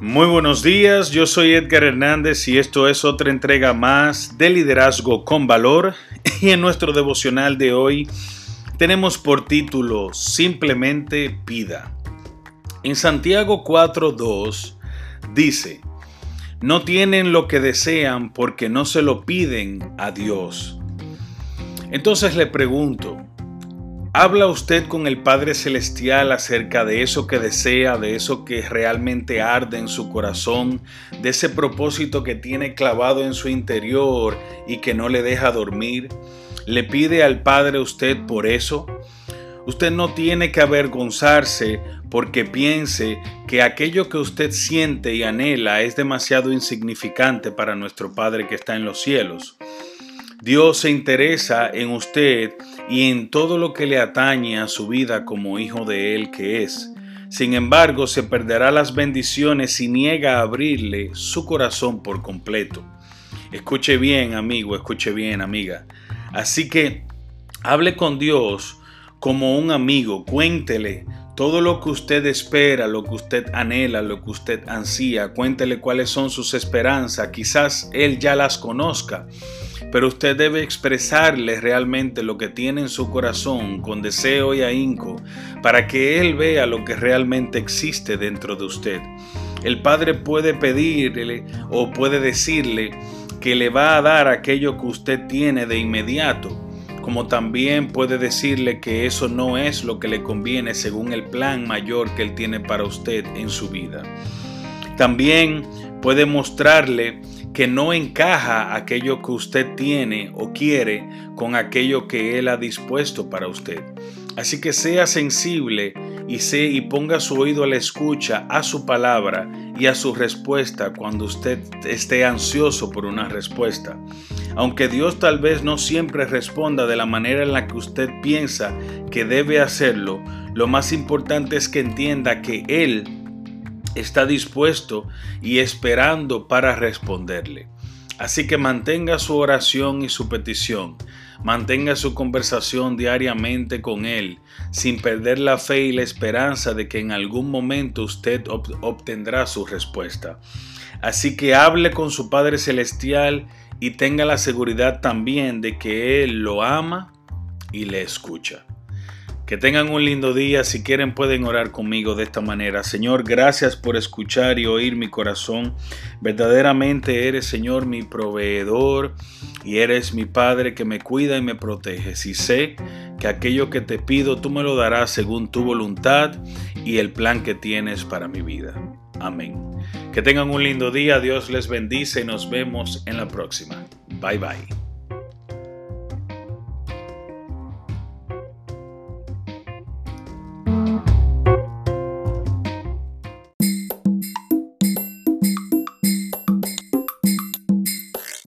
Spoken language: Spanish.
Muy buenos días, yo soy Edgar Hernández y esto es otra entrega más de Liderazgo con Valor y en nuestro devocional de hoy tenemos por título Simplemente pida. En Santiago 4.2 dice, no tienen lo que desean porque no se lo piden a Dios. Entonces le pregunto, ¿Habla usted con el Padre Celestial acerca de eso que desea, de eso que realmente arde en su corazón, de ese propósito que tiene clavado en su interior y que no le deja dormir? ¿Le pide al Padre usted por eso? Usted no tiene que avergonzarse porque piense que aquello que usted siente y anhela es demasiado insignificante para nuestro Padre que está en los cielos. Dios se interesa en usted y en todo lo que le atañe a su vida como hijo de Él que es. Sin embargo, se perderá las bendiciones si niega a abrirle su corazón por completo. Escuche bien, amigo, escuche bien, amiga. Así que hable con Dios como un amigo, cuéntele todo lo que usted espera, lo que usted anhela, lo que usted ansía, cuéntele cuáles son sus esperanzas, quizás Él ya las conozca pero usted debe expresarle realmente lo que tiene en su corazón con deseo y ahínco para que Él vea lo que realmente existe dentro de usted. El Padre puede pedirle o puede decirle que le va a dar aquello que usted tiene de inmediato, como también puede decirle que eso no es lo que le conviene según el plan mayor que Él tiene para usted en su vida. También puede mostrarle que no encaja aquello que usted tiene o quiere con aquello que Él ha dispuesto para usted. Así que sea sensible y, sé, y ponga su oído a la escucha a su palabra y a su respuesta cuando usted esté ansioso por una respuesta. Aunque Dios tal vez no siempre responda de la manera en la que usted piensa que debe hacerlo, lo más importante es que entienda que Él está dispuesto y esperando para responderle. Así que mantenga su oración y su petición, mantenga su conversación diariamente con Él, sin perder la fe y la esperanza de que en algún momento usted obtendrá su respuesta. Así que hable con su Padre Celestial y tenga la seguridad también de que Él lo ama y le escucha. Que tengan un lindo día. Si quieren pueden orar conmigo de esta manera. Señor, gracias por escuchar y oír mi corazón. Verdaderamente eres, Señor, mi proveedor y eres mi Padre que me cuida y me protege. Si sé que aquello que te pido tú me lo darás según tu voluntad y el plan que tienes para mi vida. Amén. Que tengan un lindo día. Dios les bendice y nos vemos en la próxima. Bye bye.